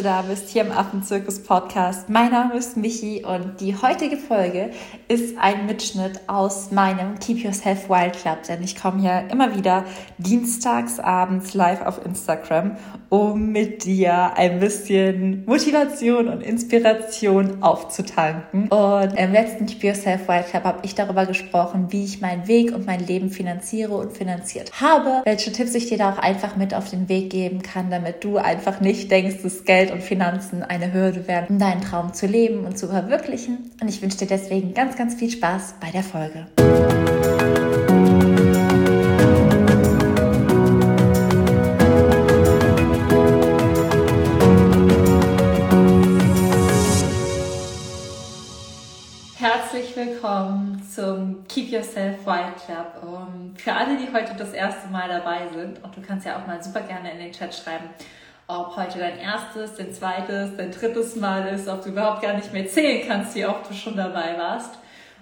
du da bist hier im Affenzirkus Podcast. Mein Name ist Michi und die heutige Folge ist ein Mitschnitt aus meinem Keep Yourself Wild Club, denn ich komme hier immer wieder dienstags abends live auf Instagram, um mit dir ein bisschen Motivation und Inspiration aufzutanken. Und im letzten Keep Yourself Wild Club habe ich darüber gesprochen, wie ich meinen Weg und mein Leben finanziere und finanziert habe, welche Tipps ich dir da auch einfach mit auf den Weg geben kann, damit du einfach nicht denkst, dass Geld und Finanzen eine Hürde werden, um deinen Traum zu leben und zu verwirklichen. Und ich wünsche dir deswegen ganz, ganz viel Spaß bei der Folge. Herzlich willkommen zum Keep Yourself Wild Club. Um, für alle, die heute das erste Mal dabei sind, und du kannst ja auch mal super gerne in den Chat schreiben, ob heute dein erstes, dein zweites, dein drittes Mal ist, ob du überhaupt gar nicht mehr zählen kannst, wie oft du schon dabei warst.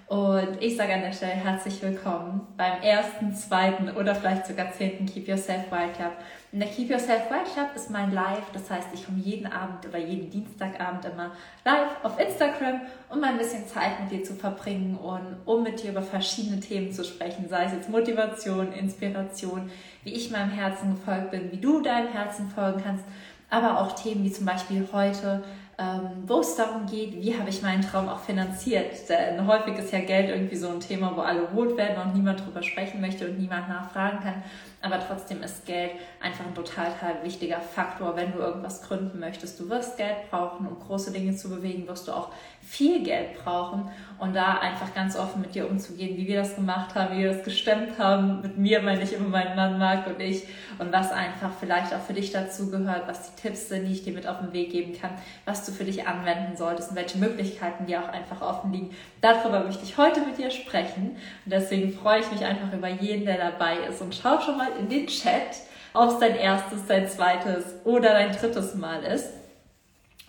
Und ich sage an der Stelle herzlich willkommen beim ersten, zweiten oder vielleicht sogar zehnten Keep Yourself Wild Club. Und der Keep Yourself Wild Club ist mein Live, das heißt, ich komme jeden Abend oder jeden Dienstagabend immer live auf Instagram, um mal ein bisschen Zeit mit dir zu verbringen und um mit dir über verschiedene Themen zu sprechen, sei es jetzt Motivation, Inspiration, wie ich meinem Herzen gefolgt bin, wie du deinem Herzen folgen kannst, aber auch Themen wie zum Beispiel heute, ähm, wo es darum geht, wie habe ich meinen Traum auch finanziert. Denn häufig ist ja Geld irgendwie so ein Thema, wo alle rot werden und niemand drüber sprechen möchte und niemand nachfragen kann. Aber trotzdem ist Geld einfach ein total, total wichtiger Faktor, wenn du irgendwas gründen möchtest. Du wirst Geld brauchen, um große Dinge zu bewegen, wirst du auch viel Geld brauchen und da einfach ganz offen mit dir umzugehen, wie wir das gemacht haben, wie wir das gestemmt haben. Mit mir meine ich immer meinen Mann Marc und ich und was einfach vielleicht auch für dich dazu gehört, was die Tipps sind, die ich dir mit auf den Weg geben kann, was du für dich anwenden solltest und welche Möglichkeiten dir auch einfach offen liegen. Darüber möchte ich heute mit dir sprechen und deswegen freue ich mich einfach über jeden, der dabei ist und schau schon mal in den Chat, ob es dein erstes, dein zweites oder dein drittes Mal ist.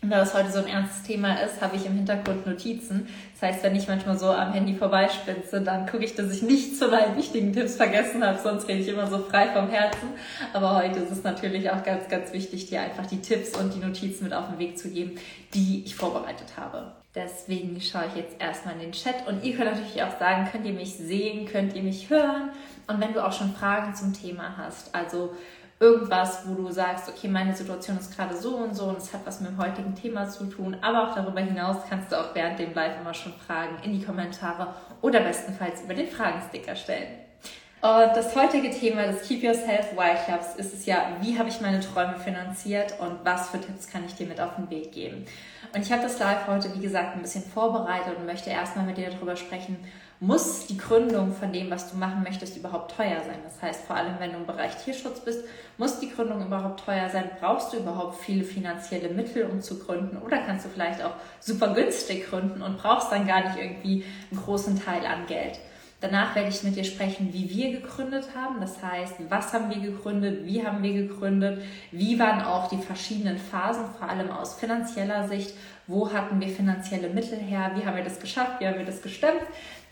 Und da das heute so ein ernstes Thema ist, habe ich im Hintergrund Notizen. Das heißt, wenn ich manchmal so am Handy vorbeispinze, dann gucke ich, dass ich nichts von meinen wichtigen Tipps vergessen habe, sonst rede ich immer so frei vom Herzen. Aber heute ist es natürlich auch ganz, ganz wichtig, dir einfach die Tipps und die Notizen mit auf den Weg zu geben, die ich vorbereitet habe. Deswegen schaue ich jetzt erstmal in den Chat und ihr könnt natürlich auch sagen, könnt ihr mich sehen, könnt ihr mich hören und wenn du auch schon Fragen zum Thema hast, also irgendwas, wo du sagst, okay, meine Situation ist gerade so und so und es hat was mit dem heutigen Thema zu tun, aber auch darüber hinaus kannst du auch während dem Live immer schon Fragen in die Kommentare oder bestenfalls über den Fragensticker stellen. Und das heutige Thema des Keep Yourself Wild Clubs ist es ja, wie habe ich meine Träume finanziert und was für Tipps kann ich dir mit auf den Weg geben. Und ich habe das Live heute, wie gesagt, ein bisschen vorbereitet und möchte erstmal mit dir darüber sprechen, muss die Gründung von dem, was du machen möchtest, überhaupt teuer sein. Das heißt, vor allem wenn du im Bereich Tierschutz bist, muss die Gründung überhaupt teuer sein? Brauchst du überhaupt viele finanzielle Mittel, um zu gründen? Oder kannst du vielleicht auch super günstig gründen und brauchst dann gar nicht irgendwie einen großen Teil an Geld? Danach werde ich mit dir sprechen, wie wir gegründet haben. Das heißt, was haben wir gegründet, wie haben wir gegründet, wie waren auch die verschiedenen Phasen, vor allem aus finanzieller Sicht, wo hatten wir finanzielle Mittel her, wie haben wir das geschafft, wie haben wir das gestemmt.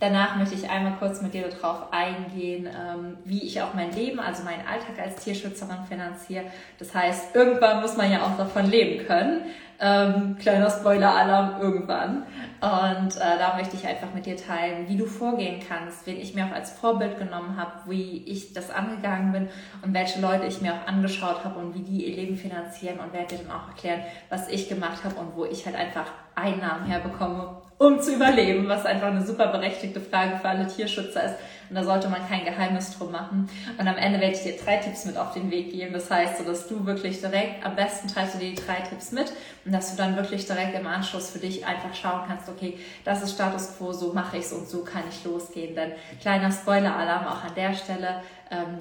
Danach möchte ich einmal kurz mit dir darauf eingehen, ähm, wie ich auch mein Leben, also meinen Alltag als Tierschützerin finanziere. Das heißt, irgendwann muss man ja auch davon leben können. Ähm, kleiner Spoiler-Alarm irgendwann. Und äh, da möchte ich einfach mit dir teilen, wie du vorgehen kannst, wen ich mir auch als Vorbild genommen habe, wie ich das angegangen bin und welche Leute ich mir auch angeschaut habe und wie die ihr Leben finanzieren und werde dir dann auch erklären, was ich gemacht habe und wo ich halt einfach Einnahmen herbekomme, um zu überleben, was einfach eine super berechtigte Frage für alle Tierschützer ist. Und da sollte man kein Geheimnis drum machen. Und am Ende werde ich dir drei Tipps mit auf den Weg geben. Das heißt, so dass du wirklich direkt, am besten teilst du dir die drei Tipps mit und dass du dann wirklich direkt im Anschluss für dich einfach schauen kannst, okay, das ist Status Quo, so mache ich es und so kann ich losgehen. Denn kleiner Spoiler-Alarm auch an der Stelle,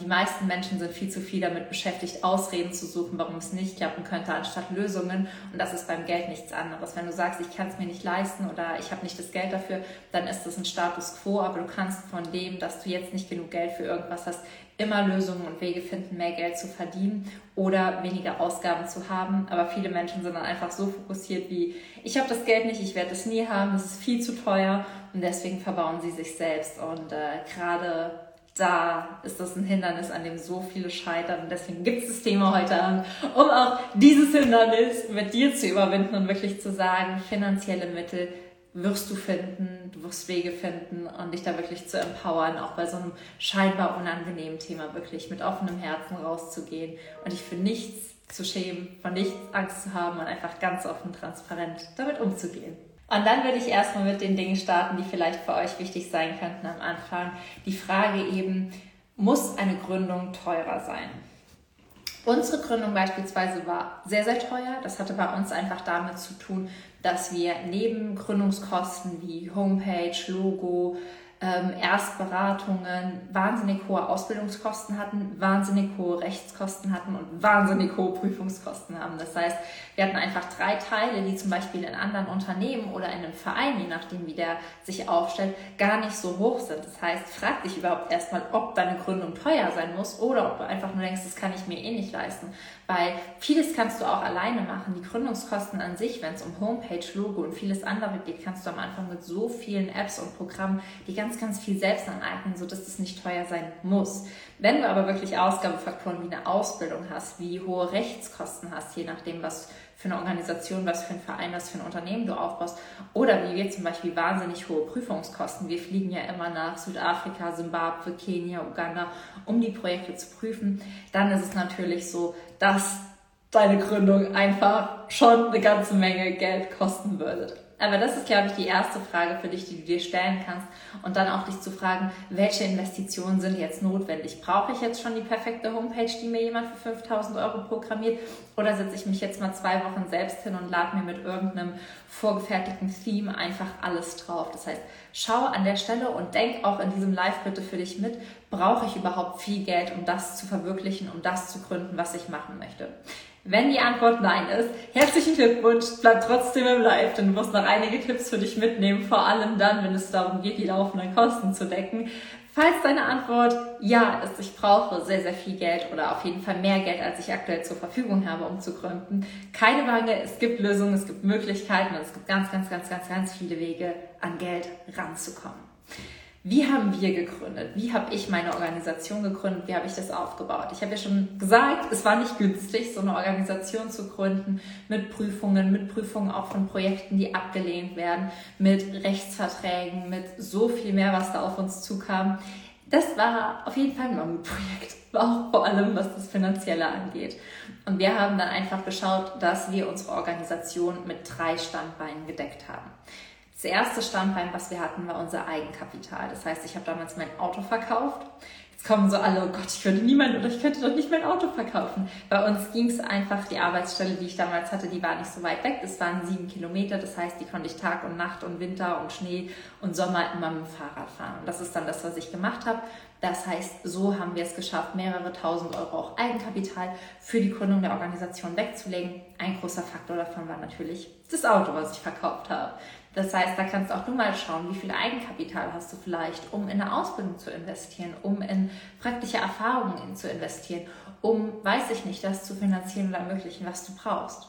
die meisten Menschen sind viel zu viel damit beschäftigt, Ausreden zu suchen, warum es nicht klappen könnte, anstatt Lösungen. Und das ist beim Geld nichts anderes. Wenn du sagst, ich kann es mir nicht leisten oder ich habe nicht das Geld dafür, dann ist das ein Status quo. Aber du kannst von dem, dass du jetzt nicht genug Geld für irgendwas hast, immer Lösungen und Wege finden, mehr Geld zu verdienen oder weniger Ausgaben zu haben. Aber viele Menschen sind dann einfach so fokussiert wie, ich habe das Geld nicht, ich werde es nie haben, es ist viel zu teuer und deswegen verbauen sie sich selbst. Und äh, gerade da ist das ein Hindernis, an dem so viele scheitern. Und deswegen gibt es das Thema heute an, um auch dieses Hindernis mit dir zu überwinden und wirklich zu sagen, finanzielle Mittel wirst du finden, du wirst Wege finden und dich da wirklich zu empowern, auch bei so einem scheinbar unangenehmen Thema wirklich mit offenem Herzen rauszugehen und dich für nichts zu schämen, von nichts Angst zu haben und einfach ganz offen, transparent damit umzugehen. Und dann würde ich erstmal mit den Dingen starten, die vielleicht für euch wichtig sein könnten am Anfang. Die Frage eben, muss eine Gründung teurer sein? Unsere Gründung beispielsweise war sehr, sehr teuer. Das hatte bei uns einfach damit zu tun, dass wir neben Gründungskosten wie Homepage, Logo, ähm, Erstberatungen wahnsinnig hohe Ausbildungskosten hatten, wahnsinnig hohe Rechtskosten hatten und wahnsinnig hohe Prüfungskosten haben. Das heißt, wir hatten einfach drei Teile, die zum Beispiel in anderen Unternehmen oder in einem Verein, je nachdem wie der sich aufstellt, gar nicht so hoch sind. Das heißt, frag dich überhaupt erstmal, ob deine Gründung teuer sein muss oder ob du einfach nur denkst, das kann ich mir eh nicht leisten. Weil vieles kannst du auch alleine machen. Die Gründungskosten an sich, wenn es um Homepage, Logo und vieles andere geht, kannst du am Anfang mit so vielen Apps und Programmen die ganz, ganz viel selbst aneignen, sodass das nicht teuer sein muss. Wenn du aber wirklich Ausgabefaktoren wie eine Ausbildung hast, wie hohe Rechtskosten hast, je nachdem, was für eine Organisation, was für ein Verein, was für ein Unternehmen du aufbaust, oder wie wir zum Beispiel wahnsinnig hohe Prüfungskosten. Wir fliegen ja immer nach Südafrika, Simbabwe, Kenia, Uganda, um die Projekte zu prüfen. Dann ist es natürlich so, dass deine Gründung einfach schon eine ganze Menge Geld kosten würde. Aber das ist, glaube ich, die erste Frage für dich, die du dir stellen kannst. Und dann auch dich zu fragen, welche Investitionen sind jetzt notwendig? Brauche ich jetzt schon die perfekte Homepage, die mir jemand für 5000 Euro programmiert? Oder setze ich mich jetzt mal zwei Wochen selbst hin und lade mir mit irgendeinem vorgefertigten Theme einfach alles drauf? Das heißt, schau an der Stelle und denk auch in diesem Live bitte für dich mit, brauche ich überhaupt viel Geld, um das zu verwirklichen, um das zu gründen, was ich machen möchte? Wenn die Antwort Nein ist, herzlichen Glückwunsch, bleib trotzdem im Live, denn du musst noch einige Tipps für dich mitnehmen, vor allem dann, wenn es darum geht, die laufenden Kosten zu decken. Falls deine Antwort Ja ist, ich brauche sehr, sehr viel Geld oder auf jeden Fall mehr Geld, als ich aktuell zur Verfügung habe, um zu gründen, keine Bange, es gibt Lösungen, es gibt Möglichkeiten und es gibt ganz, ganz, ganz, ganz, ganz viele Wege, an Geld ranzukommen. Wie haben wir gegründet? Wie habe ich meine Organisation gegründet? Wie habe ich das aufgebaut? Ich habe ja schon gesagt, es war nicht günstig, so eine Organisation zu gründen mit Prüfungen, mit Prüfungen auch von Projekten, die abgelehnt werden, mit Rechtsverträgen, mit so viel mehr, was da auf uns zukam. Das war auf jeden Fall ein Mammutprojekt, auch vor allem was das Finanzielle angeht. Und wir haben dann einfach geschaut, dass wir unsere Organisation mit drei Standbeinen gedeckt haben. Das erste Standbein, was wir hatten, war unser Eigenkapital. Das heißt, ich habe damals mein Auto verkauft. Jetzt kommen so alle, oh Gott, ich könnte niemand oder ich könnte doch nicht mein Auto verkaufen. Bei uns ging es einfach, die Arbeitsstelle, die ich damals hatte, die war nicht so weit weg. Es waren sieben Kilometer, das heißt, die konnte ich Tag und Nacht und Winter und Schnee und Sommer immer mit dem Fahrrad fahren. Und das ist dann das, was ich gemacht habe. Das heißt, so haben wir es geschafft, mehrere tausend Euro auch Eigenkapital für die Gründung der Organisation wegzulegen. Ein großer Faktor davon war natürlich das Auto, was ich verkauft habe. Das heißt, da kannst auch du mal schauen, wie viel Eigenkapital hast du vielleicht, um in eine Ausbildung zu investieren, um in praktische Erfahrungen zu investieren, um, weiß ich nicht, das zu finanzieren oder ermöglichen, was du brauchst.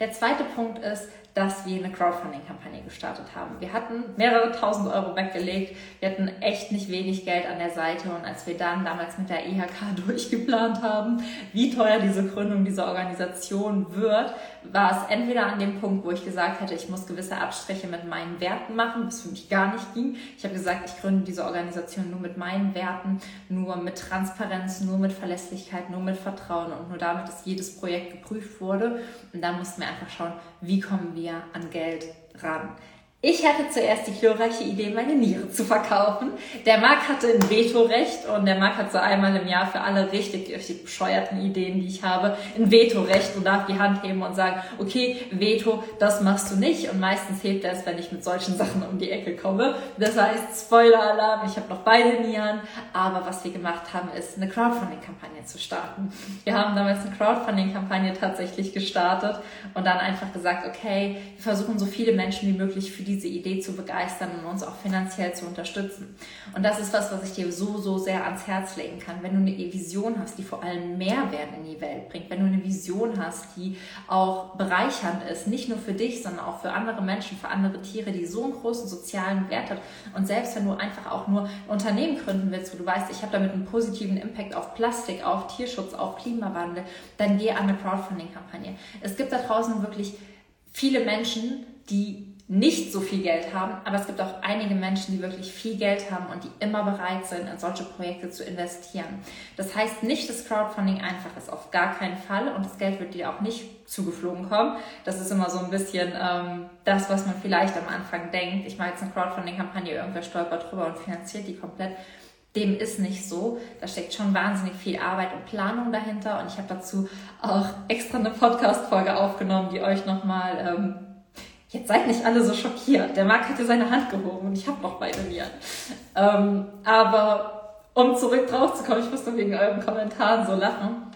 Der zweite Punkt ist, dass wir eine Crowdfunding-Kampagne gestartet haben. Wir hatten mehrere tausend Euro weggelegt, wir hatten echt nicht wenig Geld an der Seite und als wir dann damals mit der IHK durchgeplant haben, wie teuer diese Gründung dieser Organisation wird, war es entweder an dem Punkt, wo ich gesagt hätte, ich muss gewisse Abstriche mit meinen Werten machen, was für mich gar nicht ging. Ich habe gesagt, ich gründe diese Organisation nur mit meinen Werten, nur mit Transparenz, nur mit Verlässlichkeit, nur mit Vertrauen und nur damit, dass jedes Projekt geprüft wurde. Und dann mussten wir einfach schauen, wie kommen wir an Geld ran. Ich hatte zuerst die glorreiche Idee, meine Niere zu verkaufen. Der Marc hatte ein Vetorecht und der Marc hat so einmal im Jahr für alle richtig, richtig bescheuerten Ideen, die ich habe, ein Vetorecht und darf die Hand heben und sagen, okay, Veto, das machst du nicht. Und meistens hebt er es, wenn ich mit solchen Sachen um die Ecke komme. Das heißt, Spoiler-Alarm, ich habe noch beide Nieren. Aber was wir gemacht haben, ist eine Crowdfunding-Kampagne zu starten. Wir haben damals eine Crowdfunding-Kampagne tatsächlich gestartet und dann einfach gesagt, okay, wir versuchen so viele Menschen wie möglich für diese Idee zu begeistern und uns auch finanziell zu unterstützen. Und das ist was, was ich dir so, so sehr ans Herz legen kann. Wenn du eine Vision hast, die vor allem Mehrwert in die Welt bringt, wenn du eine Vision hast, die auch bereichernd ist, nicht nur für dich, sondern auch für andere Menschen, für andere Tiere, die so einen großen sozialen Wert hat. Und selbst wenn du einfach auch nur ein Unternehmen gründen willst, wo du weißt, ich habe damit einen positiven Impact auf Plastik, auf Tierschutz, auf Klimawandel, dann geh an eine Crowdfunding-Kampagne. Es gibt da draußen wirklich viele Menschen, die nicht so viel Geld haben, aber es gibt auch einige Menschen, die wirklich viel Geld haben und die immer bereit sind, in solche Projekte zu investieren. Das heißt nicht, dass Crowdfunding einfach ist, auf gar keinen Fall und das Geld wird dir auch nicht zugeflogen kommen. Das ist immer so ein bisschen ähm, das, was man vielleicht am Anfang denkt. Ich mache jetzt eine Crowdfunding-Kampagne, irgendwer stolpert drüber und finanziert die komplett. Dem ist nicht so. Da steckt schon wahnsinnig viel Arbeit und Planung dahinter. Und ich habe dazu auch extra eine Podcast-Folge aufgenommen, die euch nochmal ähm, Jetzt seid nicht alle so schockiert. Der Marc hatte seine Hand gehoben und ich habe noch beide Viren. Ähm, aber um zurück drauf zu kommen, ich muss nur wegen euren Kommentaren so lachen.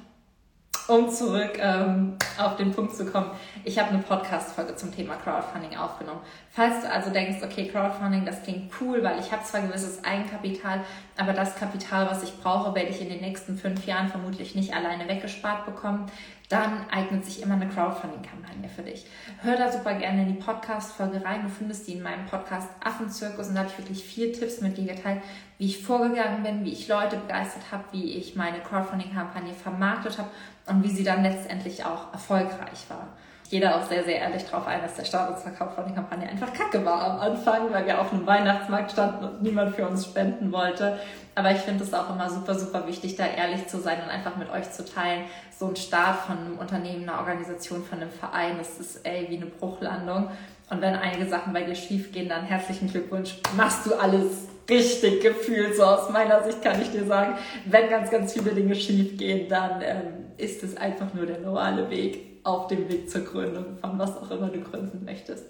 Um zurück ähm, auf den Punkt zu kommen, ich habe eine Podcast-Folge zum Thema Crowdfunding aufgenommen. Falls du also denkst, okay, Crowdfunding, das klingt cool, weil ich habe zwar gewisses Eigenkapital, aber das Kapital, was ich brauche, werde ich in den nächsten fünf Jahren vermutlich nicht alleine weggespart bekommen, dann eignet sich immer eine Crowdfunding-Kampagne für dich. Hör da super gerne in die Podcast-Folge rein. Du findest die in meinem Podcast Affenzirkus und da habe ich wirklich vier Tipps mit dir geteilt, wie ich vorgegangen bin, wie ich Leute begeistert habe, wie ich meine Crowdfunding-Kampagne vermarktet habe und wie sie dann letztendlich auch erfolgreich war jeder auch sehr, sehr ehrlich darauf ein, dass der Startungsverkauf von der Kampagne einfach kacke war am Anfang, weil wir auf einem Weihnachtsmarkt standen und niemand für uns spenden wollte. Aber ich finde es auch immer super, super wichtig, da ehrlich zu sein und einfach mit euch zu teilen. So ein Start von einem Unternehmen, einer Organisation, von einem Verein, das ist ey, wie eine Bruchlandung. Und wenn einige Sachen bei dir schief gehen, dann herzlichen Glückwunsch. Machst du alles richtig gefühlt. So aus meiner Sicht kann ich dir sagen, wenn ganz, ganz viele Dinge schief gehen, dann ähm, ist es einfach nur der normale Weg auf dem Weg zur Gründung von was auch immer du gründen möchtest.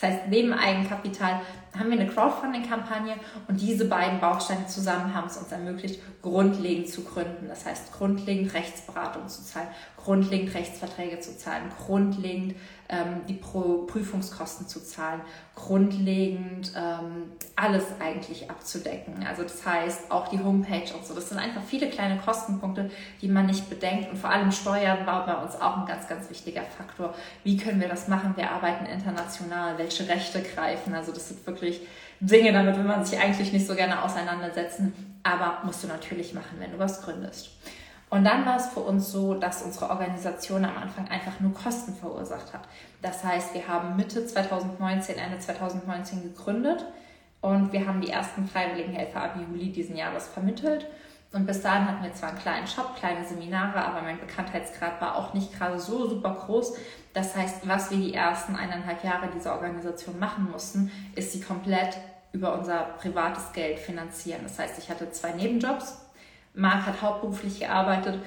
Das heißt, neben Eigenkapital haben wir eine Crowdfunding-Kampagne und diese beiden Bausteine zusammen haben es uns ermöglicht, grundlegend zu gründen. Das heißt, grundlegend Rechtsberatung zu zahlen, grundlegend Rechtsverträge zu zahlen, grundlegend ähm, die Pro Prüfungskosten zu zahlen, grundlegend ähm, alles eigentlich abzudecken. Also das heißt auch die Homepage und so. Das sind einfach viele kleine Kostenpunkte, die man nicht bedenkt. Und vor allem Steuern war bei uns auch ein ganz, ganz wichtiger Faktor. Wie können wir das machen? Wir arbeiten international. Welche Rechte greifen? Also das sind wirklich Dinge, damit will man sich eigentlich nicht so gerne auseinandersetzen. Aber musst du natürlich machen, wenn du was gründest. Und dann war es für uns so, dass unsere Organisation am Anfang einfach nur Kosten verursacht hat. Das heißt, wir haben Mitte 2019, Ende 2019 gegründet und wir haben die ersten freiwilligen Helfer ab Juli diesen Jahres vermittelt. Und bis dahin hatten wir zwar einen kleinen Shop, kleine Seminare, aber mein Bekanntheitsgrad war auch nicht gerade so super groß. Das heißt, was wir die ersten eineinhalb Jahre dieser Organisation machen mussten, ist sie komplett über unser privates Geld finanzieren. Das heißt, ich hatte zwei Nebenjobs, Marc hat hauptberuflich gearbeitet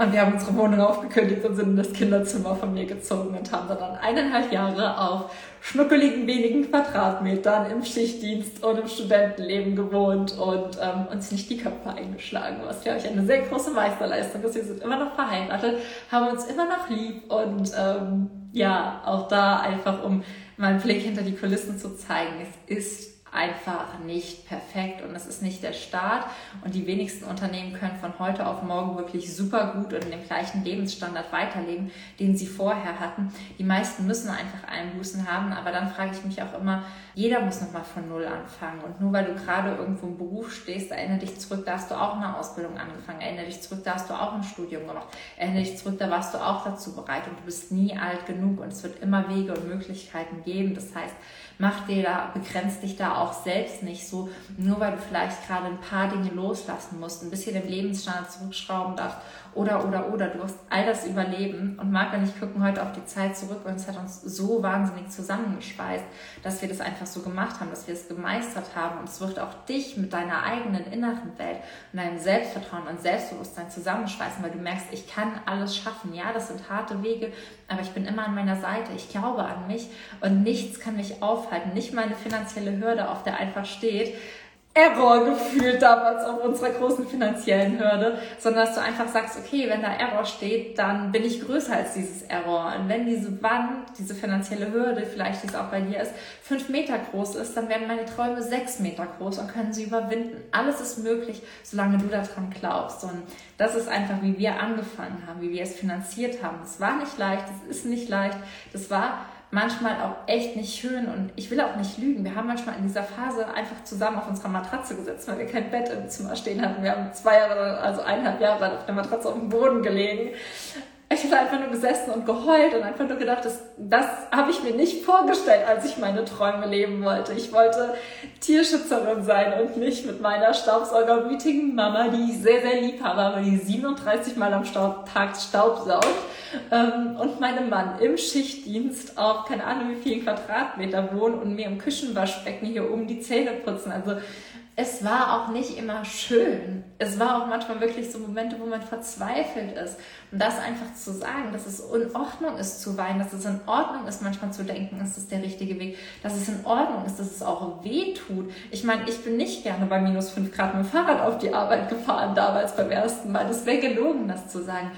und wir haben unsere Wohnung aufgekündigt und sind in das Kinderzimmer von mir gezogen und haben dann eineinhalb Jahre auf schnuckeligen wenigen Quadratmetern im Schichtdienst und im Studentenleben gewohnt und ähm, uns nicht die Köpfe eingeschlagen, was glaube ich eine sehr große Meisterleistung ist. Wir sind immer noch verheiratet, haben uns immer noch lieb und ähm, ja, auch da einfach, um mal einen Blick hinter die Kulissen zu zeigen, es ist einfach nicht perfekt und es ist nicht der Start. Und die wenigsten Unternehmen können von heute auf morgen wirklich super gut und in dem gleichen Lebensstandard weiterleben, den sie vorher hatten. Die meisten müssen einfach Einbußen haben, aber dann frage ich mich auch immer, jeder muss nochmal von Null anfangen. Und nur weil du gerade irgendwo im Beruf stehst, erinnere dich zurück, da hast du auch eine Ausbildung angefangen, erinnere dich zurück, da hast du auch ein Studium gemacht, erinnere dich zurück, da warst du auch dazu bereit und du bist nie alt genug und es wird immer Wege und Möglichkeiten geben. Das heißt, mach dir da, begrenzt dich da auch selbst nicht so, nur weil du vielleicht gerade ein paar Dinge loslassen musst, ein bisschen im Lebensstandard zurückschrauben darfst oder, oder, oder. Du wirst all das überleben und mag wenn ich gucken heute auf die Zeit zurück und es hat uns so wahnsinnig zusammengeschweißt, dass wir das einfach so gemacht haben, dass wir es gemeistert haben und es wird auch dich mit deiner eigenen inneren Welt und deinem Selbstvertrauen und Selbstbewusstsein zusammenschweißen, weil du merkst, ich kann alles schaffen. Ja, das sind harte Wege, aber ich bin immer an meiner Seite. Ich glaube an mich und nichts kann mich aufhalten. Nicht meine finanzielle Hürde, auf der einfach steht, Error gefühlt damals auf unserer großen finanziellen Hürde, sondern dass du einfach sagst, okay, wenn da Error steht, dann bin ich größer als dieses Error. Und wenn diese Wand, diese finanzielle Hürde, vielleicht die es auch bei dir ist, fünf Meter groß ist, dann werden meine Träume sechs Meter groß und können sie überwinden. Alles ist möglich, solange du daran glaubst. Und das ist einfach, wie wir angefangen haben, wie wir es finanziert haben. Es war nicht leicht, es ist nicht leicht. Das war manchmal auch echt nicht schön und ich will auch nicht lügen. Wir haben manchmal in dieser Phase einfach zusammen auf unserer Matratze gesetzt, weil wir kein Bett im Zimmer stehen hatten. Wir haben zwei Jahre, also eineinhalb Jahre auf der Matratze auf dem Boden gelegen ich habe einfach nur gesessen und geheult und einfach nur gedacht, das, das habe ich mir nicht vorgestellt, als ich meine Träume leben wollte. Ich wollte Tierschützerin sein und nicht mit meiner staubsaugerwütigen Mama, die ich sehr, sehr lieb habe, aber die 37 Mal am Tag Staubsaugt ähm, und meinem Mann im Schichtdienst auf keine Ahnung wie vielen Quadratmeter wohnen und mir im Küchenwaschbecken hier oben die Zähne putzen. Also es war auch nicht immer schön. Es war auch manchmal wirklich so Momente, wo man verzweifelt ist. Und das einfach zu sagen, dass es in Ordnung ist zu weinen, dass es in Ordnung ist, manchmal zu denken, ist das der richtige Weg, dass es in Ordnung ist, dass es auch weh tut. Ich meine, ich bin nicht gerne bei minus fünf Grad mit dem Fahrrad auf die Arbeit gefahren, damals beim ersten Mal. Das wäre gelogen, das zu sagen.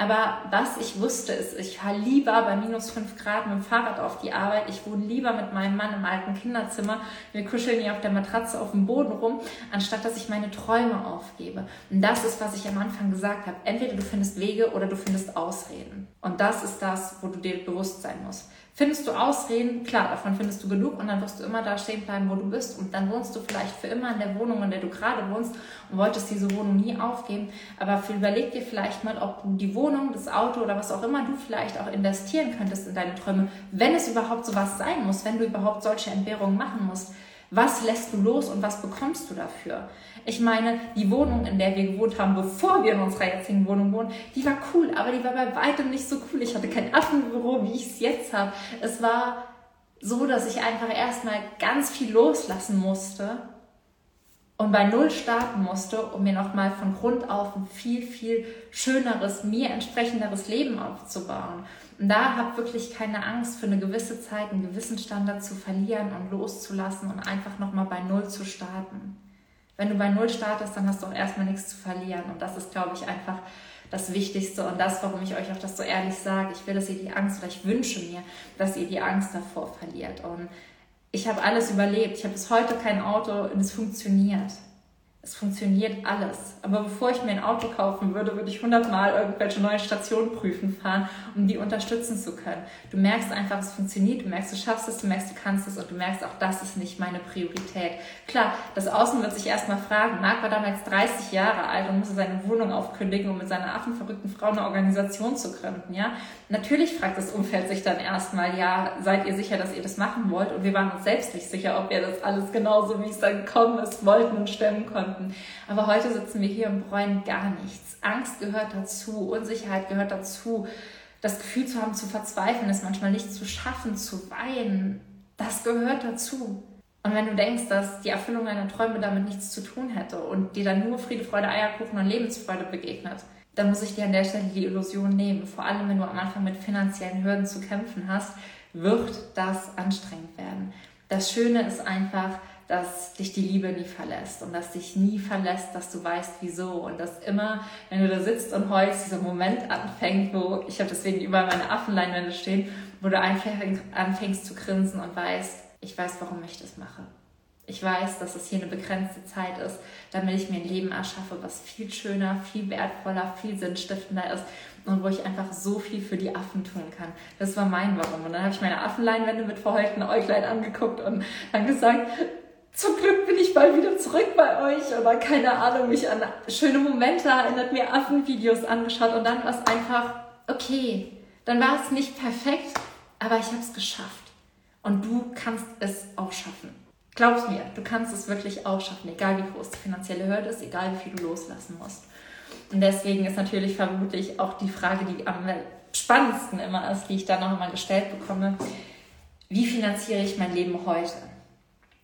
Aber was ich wusste, ist, ich fahre lieber bei minus fünf Grad mit dem Fahrrad auf die Arbeit. Ich wohne lieber mit meinem Mann im alten Kinderzimmer. Wir kuscheln hier auf der Matratze auf dem Boden rum, anstatt dass ich meine Träume aufgebe. Und das ist, was ich am Anfang gesagt habe. Entweder du findest Wege oder du findest Ausreden. Und das ist das, wo du dir bewusst sein musst. Findest du Ausreden? Klar, davon findest du genug und dann wirst du immer da stehen bleiben, wo du bist. Und dann wohnst du vielleicht für immer in der Wohnung, in der du gerade wohnst und wolltest diese Wohnung nie aufgeben. Aber überleg dir vielleicht mal, ob du die Wohnung, das Auto oder was auch immer du vielleicht auch investieren könntest in deine Träume, wenn es überhaupt sowas sein muss, wenn du überhaupt solche Entbehrungen machen musst. Was lässt du los und was bekommst du dafür? Ich meine, die Wohnung, in der wir gewohnt haben, bevor wir in unserer jetzigen Wohnung wohnen, die war cool, aber die war bei weitem nicht so cool. Ich hatte kein Affenbüro, wie ich es jetzt habe. Es war so, dass ich einfach erstmal ganz viel loslassen musste und bei Null starten musste, um mir nochmal von Grund auf ein viel, viel schöneres, mir entsprechenderes Leben aufzubauen. Und da hab wirklich keine Angst, für eine gewisse Zeit einen gewissen Standard zu verlieren und loszulassen und einfach nochmal bei Null zu starten. Wenn du bei Null startest, dann hast du auch erstmal nichts zu verlieren. Und das ist, glaube ich, einfach das Wichtigste und das, warum ich euch auch das so ehrlich sage. Ich will, dass ihr die Angst, oder ich wünsche mir, dass ihr die Angst davor verliert. Und ich habe alles überlebt. Ich habe bis heute kein Auto und es funktioniert. Es funktioniert alles. Aber bevor ich mir ein Auto kaufen würde, würde ich hundertmal irgendwelche neue Stationen prüfen fahren, um die unterstützen zu können. Du merkst einfach, es funktioniert, du merkst, du schaffst es, du merkst, du kannst es und du merkst auch, das ist nicht meine Priorität. Klar, das Außen wird sich erstmal fragen, Marc war damals 30 Jahre alt und musste seine Wohnung aufkündigen, um mit seiner affenverrückten Frau eine Organisation zu gründen, ja. Natürlich fragt das Umfeld sich dann erstmal, ja, seid ihr sicher, dass ihr das machen wollt? Und wir waren uns selbst nicht sicher, ob wir das alles genauso, wie es dann gekommen ist, wollten und stemmen konnten. Aber heute sitzen wir hier und bereuen gar nichts. Angst gehört dazu, Unsicherheit gehört dazu. Das Gefühl zu haben, zu verzweifeln, es manchmal nicht zu schaffen, zu weinen, das gehört dazu. Und wenn du denkst, dass die Erfüllung deiner Träume damit nichts zu tun hätte und dir dann nur Friede, Freude, Eierkuchen und Lebensfreude begegnet, dann muss ich dir an der Stelle die Illusion nehmen. Vor allem, wenn du am Anfang mit finanziellen Hürden zu kämpfen hast, wird das anstrengend werden. Das Schöne ist einfach, dass dich die Liebe nie verlässt und dass dich nie verlässt, dass du weißt, wieso und dass immer, wenn du da sitzt und heulst, dieser Moment anfängt, wo ich habe deswegen überall meine Affenleinwände stehen, wo du anfängst zu grinsen und weißt, ich weiß, warum ich das mache. Ich weiß, dass es hier eine begrenzte Zeit ist, damit ich mir ein Leben erschaffe, was viel schöner, viel wertvoller, viel sinnstiftender ist und wo ich einfach so viel für die Affen tun kann. Das war mein Warum. Und dann habe ich meine Affenleinwände mit verheulten Äuglein angeguckt und dann gesagt, zum Glück bin ich bald wieder zurück bei euch oder keine Ahnung, mich an schöne Momente erinnert, mir Affenvideos angeschaut und dann war es einfach okay. Dann war es nicht perfekt, aber ich habe es geschafft. Und du kannst es auch schaffen. Glaub's mir, du kannst es wirklich auch schaffen, egal wie groß die finanzielle Hürde ist, egal wie viel du loslassen musst. Und deswegen ist natürlich vermutlich auch die Frage, die am spannendsten immer ist, die ich dann noch einmal gestellt bekomme, wie finanziere ich mein Leben heute?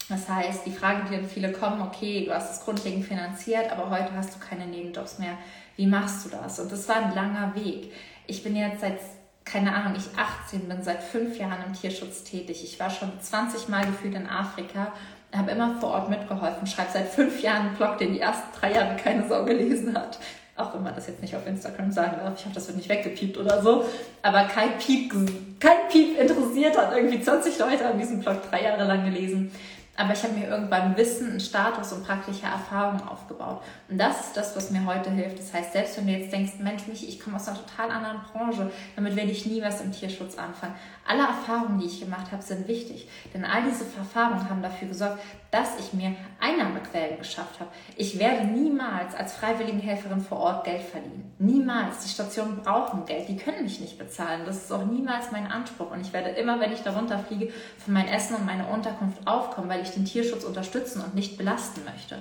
Das heißt, die Frage, die dann viele kommen, okay, du hast es grundlegend finanziert, aber heute hast du keine Nebenjobs mehr. Wie machst du das? Und das war ein langer Weg. Ich bin jetzt seit keine Ahnung, ich 18 bin seit fünf Jahren im Tierschutz tätig. Ich war schon 20 Mal gefühlt in Afrika. habe immer vor Ort mitgeholfen, schreibe seit fünf Jahren einen Blog, den die ersten drei Jahre keine Sau gelesen hat. Auch wenn man das jetzt nicht auf Instagram sagen darf. Ich hoffe, das wird nicht weggepiept oder so. Aber kein Piep, kein Piep interessiert hat irgendwie 20 Leute an diesem Blog drei Jahre lang gelesen. Aber ich habe mir irgendwann Wissen, einen Status und praktische Erfahrungen aufgebaut. Und das ist das, was mir heute hilft. Das heißt, selbst wenn du jetzt denkst, Mensch, Michi, ich komme aus einer total anderen Branche, damit werde ich nie was im Tierschutz anfangen. Alle Erfahrungen, die ich gemacht habe, sind wichtig. Denn all diese Erfahrungen haben dafür gesorgt, dass ich mir Einnahmequellen geschafft habe. Ich werde niemals als Freiwilligenhelferin vor Ort Geld verdienen. Niemals. Die Stationen brauchen Geld. Die können mich nicht bezahlen. Das ist auch niemals mein Anspruch. Und ich werde immer, wenn ich darunter fliege, für mein Essen und meine Unterkunft aufkommen, weil ich den Tierschutz unterstützen und nicht belasten möchte.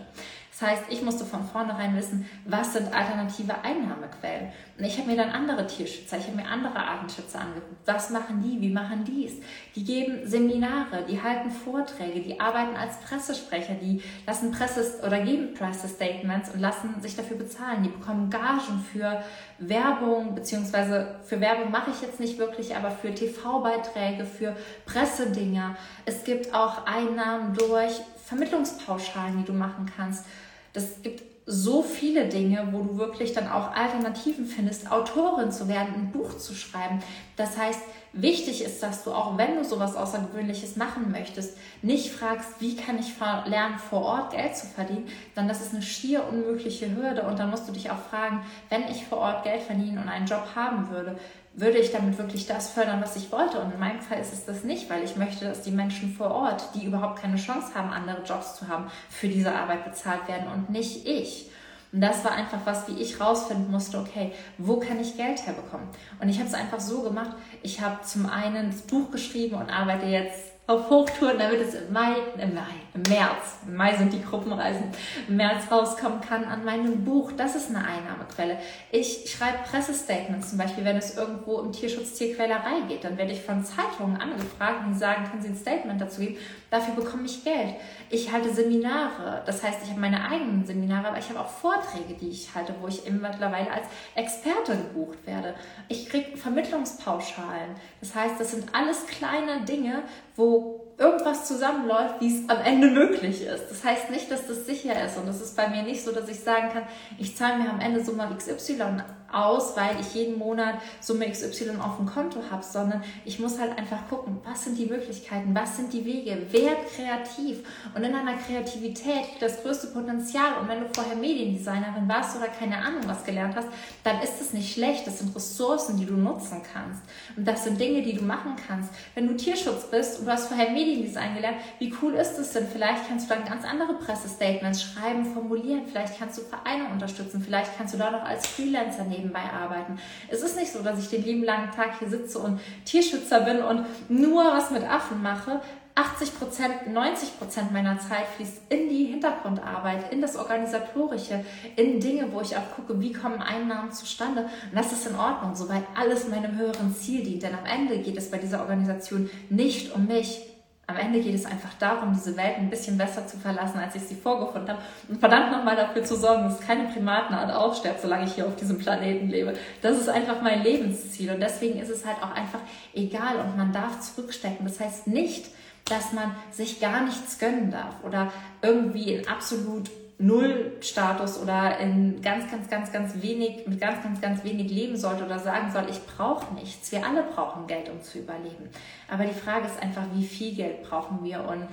Das heißt, ich musste von vornherein wissen, was sind alternative Einnahmequellen. Und ich habe mir dann andere Tierschützer, ich habe mir andere Artenschützer angeguckt. Was machen die? Wie machen die es? Die geben Seminare, die halten Vorträge, die arbeiten als Pressesprecher, die lassen Presses oder geben Pressestatements und lassen sich dafür bezahlen. Die bekommen Gagen für Werbung, beziehungsweise für Werbung mache ich jetzt nicht wirklich, aber für TV-Beiträge, für Pressedinger. Es gibt auch Einnahmen durch Vermittlungspauschalen, die du machen kannst. Das gibt so viele Dinge, wo du wirklich dann auch Alternativen findest, Autorin zu werden, ein Buch zu schreiben. Das heißt, wichtig ist, dass du auch, wenn du sowas Außergewöhnliches machen möchtest, nicht fragst, wie kann ich lernen, vor Ort Geld zu verdienen, dann das ist eine schier unmögliche Hürde und dann musst du dich auch fragen, wenn ich vor Ort Geld verdienen und einen Job haben würde, würde ich damit wirklich das fördern, was ich wollte? Und in meinem Fall ist es das nicht, weil ich möchte, dass die Menschen vor Ort, die überhaupt keine Chance haben, andere Jobs zu haben, für diese Arbeit bezahlt werden und nicht ich. Und das war einfach was, wie ich rausfinden musste, okay, wo kann ich Geld herbekommen? Und ich habe es einfach so gemacht, ich habe zum einen das Buch geschrieben und arbeite jetzt auf Hochtouren, damit es im Mai, im Mai, im März, im Mai sind die Gruppenreisen, im März rauskommen kann an meinem Buch. Das ist eine Einnahmequelle. Ich schreibe Pressestatements, zum Beispiel, wenn es irgendwo im Tierschutz Tierquälerei geht, dann werde ich von Zeitungen angefragt, die sagen, können Sie ein Statement dazu geben? Dafür bekomme ich Geld. Ich halte Seminare, das heißt, ich habe meine eigenen Seminare, aber ich habe auch Vorträge, die ich halte, wo ich mittlerweile als Experte gebucht werde. Ich kriege Vermittlungspauschalen. Das heißt, das sind alles kleine Dinge, wo irgendwas zusammenläuft, wie es am Ende möglich ist. Das heißt nicht, dass das sicher ist. Und es ist bei mir nicht so, dass ich sagen kann, ich zahle mir am Ende Summe XY aus, weil ich jeden Monat Summe XY auf dem Konto habe, sondern ich muss halt einfach gucken, was sind die Möglichkeiten, was sind die Wege, werd kreativ. Und in einer Kreativität das größte Potenzial. Und wenn du vorher Mediendesignerin warst oder keine Ahnung was gelernt hast, dann ist es nicht schlecht. Das sind Ressourcen, die du nutzen kannst. Und das sind Dinge, die du machen kannst. Wenn du Tierschutz bist und du hast vorher Mediendesign gelernt, wie cool ist es denn? Vielleicht kannst du dann ganz andere Pressestatements schreiben, formulieren. Vielleicht kannst du Vereine unterstützen. Vielleicht kannst du da noch als Freelancer nehmen nebenbei arbeiten. Es ist nicht so, dass ich den lieben langen Tag hier sitze und Tierschützer bin und nur was mit Affen mache. 80 Prozent, 90 Prozent meiner Zeit fließt in die Hintergrundarbeit, in das Organisatorische, in Dinge, wo ich auch gucke, wie kommen Einnahmen zustande. Und das ist in Ordnung, soweit alles meinem höheren Ziel dient. Denn am Ende geht es bei dieser Organisation nicht um mich, am Ende geht es einfach darum, diese Welt ein bisschen besser zu verlassen, als ich sie vorgefunden habe. Und verdammt nochmal dafür zu sorgen, dass keine Primatenart ausstirbt, solange ich hier auf diesem Planeten lebe. Das ist einfach mein Lebensziel. Und deswegen ist es halt auch einfach egal und man darf zurückstecken. Das heißt nicht, dass man sich gar nichts gönnen darf oder irgendwie in absolut Null-Status oder in ganz, ganz, ganz, ganz wenig, mit ganz, ganz, ganz wenig leben sollte oder sagen soll, ich brauche nichts. Wir alle brauchen Geld, um zu überleben. Aber die Frage ist einfach, wie viel Geld brauchen wir und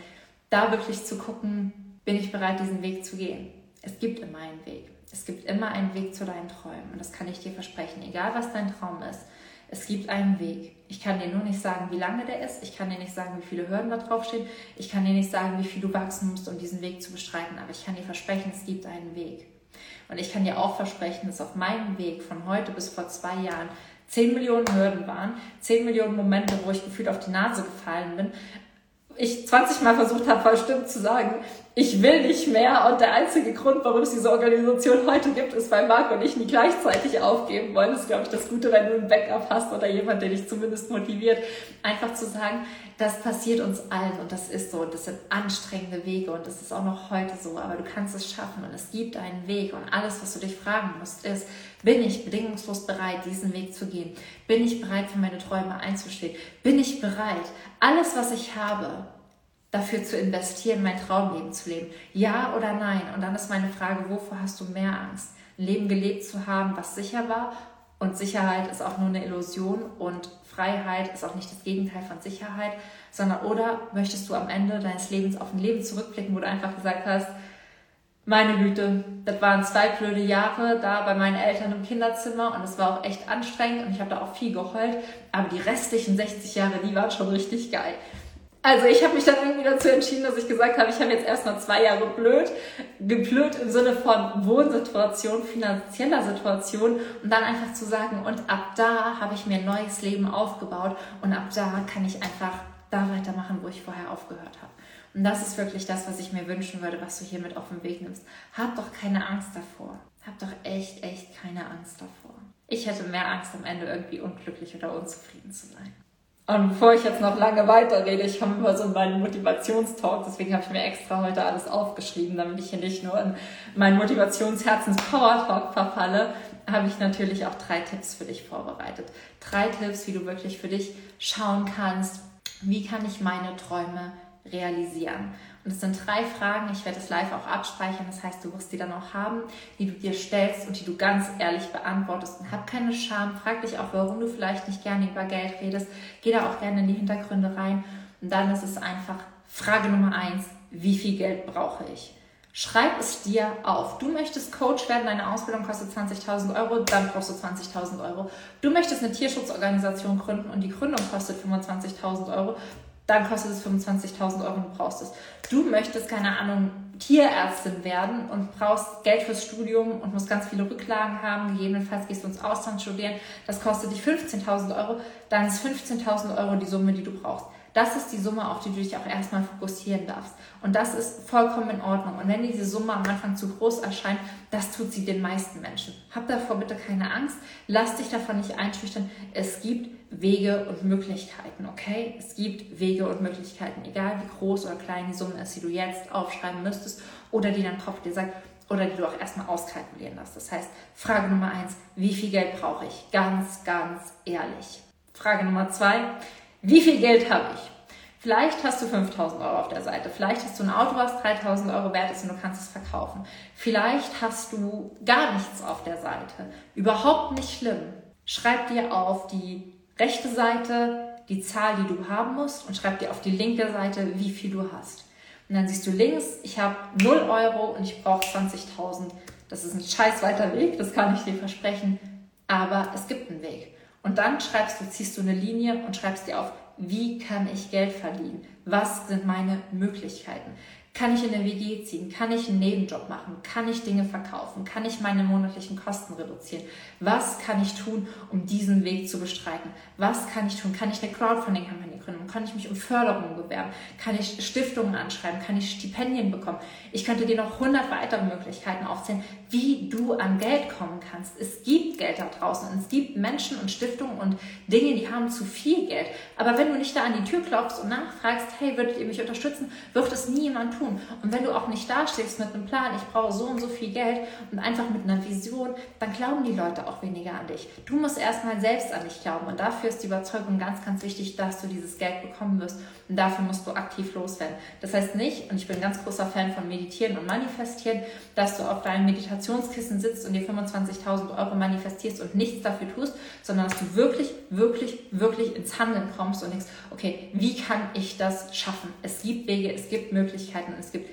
da wirklich zu gucken, bin ich bereit, diesen Weg zu gehen. Es gibt immer einen Weg. Es gibt immer einen Weg zu deinen Träumen. Und das kann ich dir versprechen. Egal, was dein Traum ist, es gibt einen Weg. Ich kann dir nur nicht sagen, wie lange der ist. Ich kann dir nicht sagen, wie viele Hürden da drauf stehen. Ich kann dir nicht sagen, wie viel du wachsen musst, um diesen Weg zu bestreiten. Aber ich kann dir versprechen, es gibt einen Weg. Und ich kann dir auch versprechen, dass auf meinem Weg von heute bis vor zwei Jahren 10 Millionen Hürden waren, 10 Millionen Momente, wo ich gefühlt auf die Nase gefallen bin, ich 20 Mal versucht habe, stimmt zu sagen, ich will nicht mehr. Und der einzige Grund, warum es diese Organisation heute gibt, ist, weil Marc und ich nie gleichzeitig aufgeben wollen. Das ist, glaube ich, das Gute, wenn du ein Backup hast oder jemand, der dich zumindest motiviert, einfach zu sagen, das passiert uns allen und das ist so. Und das sind anstrengende Wege und das ist auch noch heute so. Aber du kannst es schaffen und es gibt einen Weg. Und alles, was du dich fragen musst, ist, bin ich bedingungslos bereit, diesen Weg zu gehen? Bin ich bereit, für meine Träume einzustehen? Bin ich bereit, alles, was ich habe, dafür zu investieren, mein Traumleben zu leben? Ja oder nein? Und dann ist meine Frage, wovor hast du mehr Angst? Ein Leben gelebt zu haben, was sicher war und Sicherheit ist auch nur eine Illusion und Freiheit ist auch nicht das Gegenteil von Sicherheit, sondern oder möchtest du am Ende deines Lebens auf ein Leben zurückblicken, wo du einfach gesagt hast, meine Güte, das waren zwei blöde Jahre da bei meinen Eltern im Kinderzimmer und es war auch echt anstrengend und ich habe da auch viel geheult, aber die restlichen 60 Jahre, die waren schon richtig geil. Also ich habe mich dann irgendwie dazu entschieden, dass ich gesagt habe, ich habe jetzt erstmal zwei Jahre blöd, geblöd im Sinne von Wohnsituation, finanzieller Situation und dann einfach zu sagen, und ab da habe ich mir ein neues Leben aufgebaut und ab da kann ich einfach da weitermachen, wo ich vorher aufgehört habe. Und das ist wirklich das, was ich mir wünschen würde, was du hier mit auf den Weg nimmst. Hab doch keine Angst davor. Hab doch echt, echt keine Angst davor. Ich hätte mehr Angst, am Ende irgendwie unglücklich oder unzufrieden zu sein. Und bevor ich jetzt noch lange weiterrede, ich komme immer so in meinen Motivationstalk, deswegen habe ich mir extra heute alles aufgeschrieben, damit ich hier nicht nur in meinen Motivationsherzens-Power-Talk verfalle, habe ich natürlich auch drei Tipps für dich vorbereitet. Drei Tipps, wie du wirklich für dich schauen kannst, wie kann ich meine Träume realisieren. Und es sind drei Fragen, ich werde es live auch abspeichern, das heißt, du wirst die dann auch haben, die du dir stellst und die du ganz ehrlich beantwortest. Und hab keine Scham, frag dich auch, warum du vielleicht nicht gerne über Geld redest. Geh da auch gerne in die Hintergründe rein. Und dann ist es einfach Frage Nummer eins, wie viel Geld brauche ich? Schreib es dir auf. Du möchtest Coach werden, deine Ausbildung kostet 20.000 Euro, dann brauchst du 20.000 Euro. Du möchtest eine Tierschutzorganisation gründen und die Gründung kostet 25.000 Euro, dann kostet es 25.000 Euro und du brauchst es. Du möchtest, keine Ahnung, Tierärztin werden und brauchst Geld fürs Studium und musst ganz viele Rücklagen haben. Gegebenenfalls gehst du ins Ausland studieren. Das kostet dich 15.000 Euro. Dann ist 15.000 Euro die Summe, die du brauchst. Das ist die Summe, auf die du dich auch erstmal fokussieren darfst. Und das ist vollkommen in Ordnung. Und wenn diese Summe am Anfang zu groß erscheint, das tut sie den meisten Menschen. Hab davor bitte keine Angst. Lass dich davon nicht einschüchtern. Es gibt Wege und Möglichkeiten, okay? Es gibt Wege und Möglichkeiten, egal wie groß oder klein die Summe ist, die du jetzt aufschreiben müsstest oder die dein Kopf dir sagt oder die du auch erstmal auskalkulieren lässt. Das heißt, Frage Nummer eins, wie viel Geld brauche ich? Ganz, ganz ehrlich. Frage Nummer zwei, wie viel Geld habe ich? Vielleicht hast du 5000 Euro auf der Seite. Vielleicht hast du ein Auto, was 3000 Euro wert ist und du kannst es verkaufen. Vielleicht hast du gar nichts auf der Seite. Überhaupt nicht schlimm. Schreib dir auf die rechte Seite die Zahl, die du haben musst und schreib dir auf die linke Seite, wie viel du hast. Und dann siehst du links, ich habe 0 Euro und ich brauche 20.000. Das ist ein scheiß weiter Weg, das kann ich dir versprechen. Aber es gibt einen Weg. Und dann schreibst du, ziehst du eine Linie und schreibst dir auf, wie kann ich Geld verdienen? Was sind meine Möglichkeiten? Kann ich in der WG ziehen? Kann ich einen Nebenjob machen? Kann ich Dinge verkaufen? Kann ich meine monatlichen Kosten reduzieren? Was kann ich tun, um diesen Weg zu bestreiten? Was kann ich tun? Kann ich eine Crowdfunding-Kampagne gründen? Kann ich mich um Förderungen bewerben? Kann ich Stiftungen anschreiben? Kann ich Stipendien bekommen? Ich könnte dir noch 100 weitere Möglichkeiten aufzählen, wie du an Geld kommen kannst. Es gibt Geld da draußen und es gibt Menschen und Stiftungen und Dinge, die haben zu viel Geld. Aber wenn du nicht da an die Tür klopfst und nachfragst, hey, würdet ihr mich unterstützen, wird es nie jemand tun. Und wenn du auch nicht dastehst mit einem Plan, ich brauche so und so viel Geld und einfach mit einer Vision, dann glauben die Leute auch weniger an dich. Du musst erstmal selbst an dich glauben. Und dafür ist die Überzeugung ganz, ganz wichtig, dass du dieses Geld bekommen wirst. Und dafür musst du aktiv loswerden. Das heißt nicht, und ich bin ein ganz großer Fan von Meditieren und Manifestieren, dass du auf deinem Meditationskissen sitzt und dir 25.000 Euro manifestierst und nichts dafür tust, sondern dass du wirklich, wirklich, wirklich ins Handeln kommst und denkst, okay, wie kann ich das schaffen? Es gibt Wege, es gibt Möglichkeiten, es gibt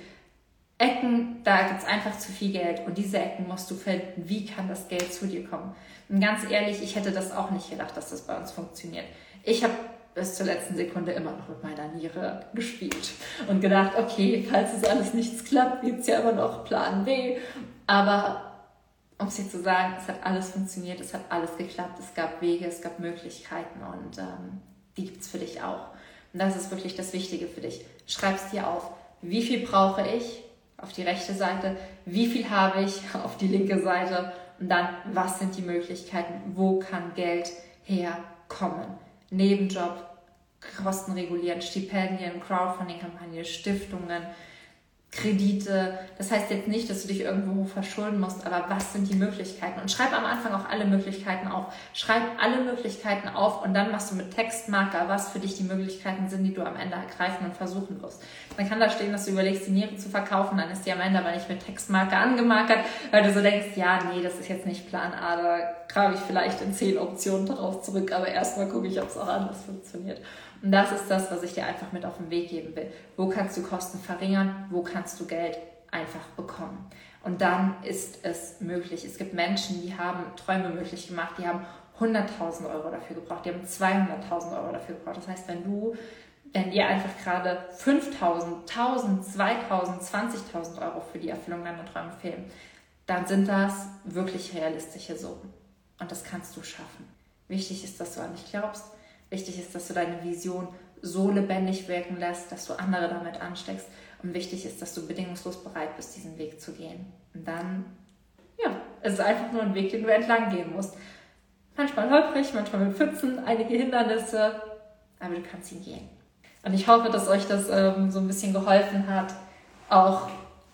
Ecken, da gibt es einfach zu viel Geld und diese Ecken musst du finden. Wie kann das Geld zu dir kommen? Und ganz ehrlich, ich hätte das auch nicht gedacht, dass das bei uns funktioniert. Ich habe bis zur letzten Sekunde immer noch mit meiner Niere gespielt und gedacht, okay, falls es alles nichts klappt, gibt es ja immer noch Plan B. Aber um es dir zu sagen, es hat alles funktioniert, es hat alles geklappt, es gab Wege, es gab Möglichkeiten und ähm, die gibt es für dich auch. Und das ist wirklich das Wichtige für dich. Schreib es dir auf. Wie viel brauche ich? auf die rechte Seite, wie viel habe ich auf die linke Seite und dann, was sind die Möglichkeiten, wo kann Geld herkommen. Nebenjob, Kosten regulieren, Stipendien, Crowdfunding-Kampagnen, Stiftungen, Kredite. Das heißt jetzt nicht, dass du dich irgendwo verschulden musst, aber was sind die Möglichkeiten? Und schreib am Anfang auch alle Möglichkeiten auf. Schreib alle Möglichkeiten auf und dann machst du mit Textmarker, was für dich die Möglichkeiten sind, die du am Ende ergreifen und versuchen wirst. Dann kann da stehen, dass du überlegst, die Niere zu verkaufen, dann ist die am Ende aber nicht mit Textmarker angemarkert, weil du so denkst, ja, nee, das ist jetzt nicht Plan A, da grabe ich vielleicht in zehn Optionen darauf zurück, aber erstmal gucke ich, ob es auch anders funktioniert. Und das ist das, was ich dir einfach mit auf den Weg geben will. Wo kannst du Kosten verringern? Wo kannst du Geld einfach bekommen? Und dann ist es möglich. Es gibt Menschen, die haben Träume möglich gemacht, die haben 100.000 Euro dafür gebraucht, die haben 200.000 Euro dafür gebraucht. Das heißt, wenn du, wenn dir einfach gerade 5.000, 1.000, 2.000, 20.000 Euro für die Erfüllung deiner Träume fehlen, dann sind das wirklich realistische Summen. Und das kannst du schaffen. Wichtig ist, dass du an dich glaubst, Wichtig ist, dass du deine Vision so lebendig wirken lässt, dass du andere damit ansteckst. Und wichtig ist, dass du bedingungslos bereit bist, diesen Weg zu gehen. Und dann, ja, es ist einfach nur ein Weg, den du entlang gehen musst. Manchmal holprig, manchmal mit Pfützen, einige Hindernisse, aber du kannst ihn gehen. Und ich hoffe, dass euch das ähm, so ein bisschen geholfen hat, auch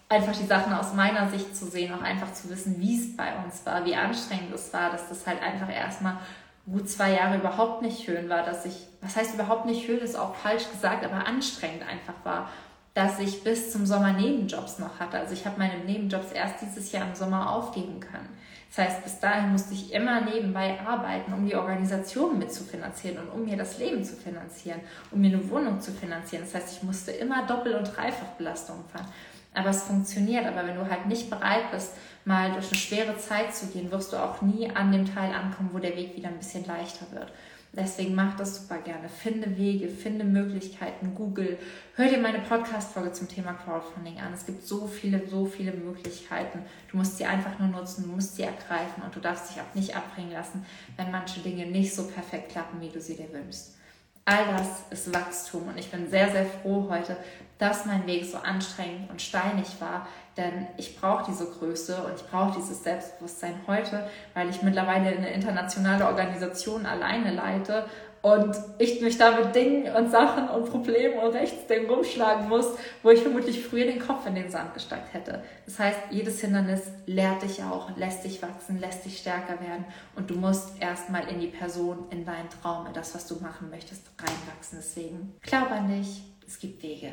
einfach die Sachen aus meiner Sicht zu sehen, auch einfach zu wissen, wie es bei uns war, wie anstrengend es war, dass das halt einfach erstmal gut zwei Jahre überhaupt nicht schön war, dass ich, was heißt überhaupt nicht schön, ist auch falsch gesagt, aber anstrengend einfach war, dass ich bis zum Sommer Nebenjobs noch hatte. Also ich habe meine Nebenjobs erst dieses Jahr im Sommer aufgeben können. Das heißt, bis dahin musste ich immer nebenbei arbeiten, um die Organisation mitzufinanzieren und um mir das Leben zu finanzieren, um mir eine Wohnung zu finanzieren. Das heißt, ich musste immer Doppel- und Dreifachbelastungen fahren. Aber es funktioniert. Aber wenn du halt nicht bereit bist, mal durch eine schwere Zeit zu gehen, wirst du auch nie an dem Teil ankommen, wo der Weg wieder ein bisschen leichter wird. Deswegen mach das super gerne. Finde Wege, finde Möglichkeiten, Google. Hör dir meine Podcast-Folge zum Thema Crowdfunding an. Es gibt so viele, so viele Möglichkeiten. Du musst sie einfach nur nutzen, du musst sie ergreifen und du darfst dich auch nicht abbringen lassen, wenn manche Dinge nicht so perfekt klappen, wie du sie dir wünschst. All das ist Wachstum und ich bin sehr, sehr froh heute, dass mein Weg so anstrengend und steinig war, denn ich brauche diese Größe und ich brauche dieses Selbstbewusstsein heute, weil ich mittlerweile eine internationale Organisation alleine leite und ich mich da mit Dingen und Sachen und Problemen und Rechtsdingen rumschlagen muss, wo ich vermutlich früher den Kopf in den Sand gesteckt hätte. Das heißt, jedes Hindernis lehrt dich auch, lässt dich wachsen, lässt dich stärker werden und du musst erstmal in die Person, in deinen Traum, in das, was du machen möchtest, reinwachsen. Deswegen glaub an dich, es gibt Wege.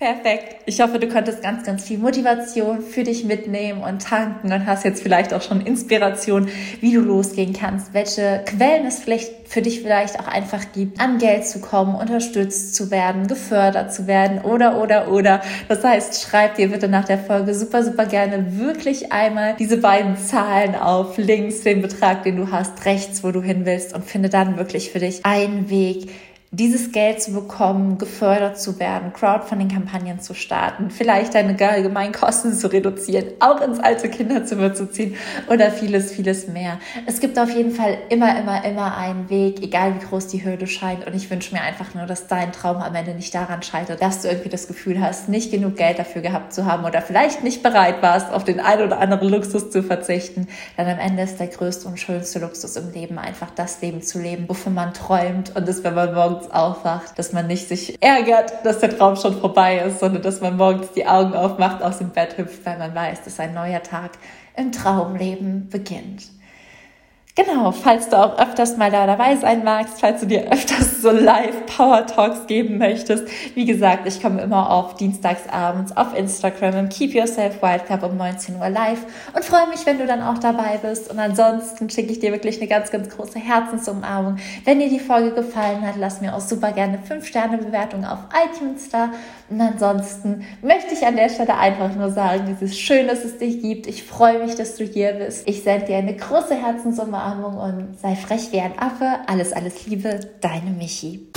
Perfekt. Ich hoffe, du konntest ganz, ganz viel Motivation für dich mitnehmen und tanken und hast jetzt vielleicht auch schon Inspiration, wie du losgehen kannst, welche Quellen es vielleicht für dich vielleicht auch einfach gibt, an Geld zu kommen, unterstützt zu werden, gefördert zu werden oder, oder, oder. Das heißt, schreib dir bitte nach der Folge super, super gerne wirklich einmal diese beiden Zahlen auf, links den Betrag, den du hast, rechts, wo du hin willst und finde dann wirklich für dich einen Weg, dieses Geld zu bekommen, gefördert zu werden, Crowdfunding-Kampagnen zu starten, vielleicht deine allgemeinen Kosten zu reduzieren, auch ins alte Kinderzimmer zu ziehen oder vieles, vieles mehr. Es gibt auf jeden Fall immer, immer, immer einen Weg, egal wie groß die Hürde scheint. Und ich wünsche mir einfach nur, dass dein Traum am Ende nicht daran scheitert, dass du irgendwie das Gefühl hast, nicht genug Geld dafür gehabt zu haben oder vielleicht nicht bereit warst, auf den einen oder anderen Luxus zu verzichten. Denn am Ende ist der größte und schönste Luxus im Leben einfach das Leben zu leben, wovon man träumt und das, wenn man morgen morgens aufwacht, dass man nicht sich ärgert, dass der Traum schon vorbei ist, sondern dass man morgens die Augen aufmacht, aus dem Bett hüpft, weil man weiß, dass ein neuer Tag im Traumleben beginnt. Genau, falls du auch öfters mal da dabei sein magst, falls du dir öfters so live Power Talks geben möchtest. Wie gesagt, ich komme immer auf Dienstagsabends auf Instagram im Keep Yourself Wild Club um 19 Uhr live und freue mich, wenn du dann auch dabei bist. Und ansonsten schicke ich dir wirklich eine ganz, ganz große Herzensumarmung. Wenn dir die Folge gefallen hat, lass mir auch super gerne 5 Sterne Bewertung auf iTunes da. Und ansonsten möchte ich an der Stelle einfach nur sagen, es ist schön, dass es dich gibt. Ich freue mich, dass du hier bist. Ich sende dir eine große Herzensumarmung Umarmung und sei frech wie ein Affe. Alles, alles Liebe, deine Michi.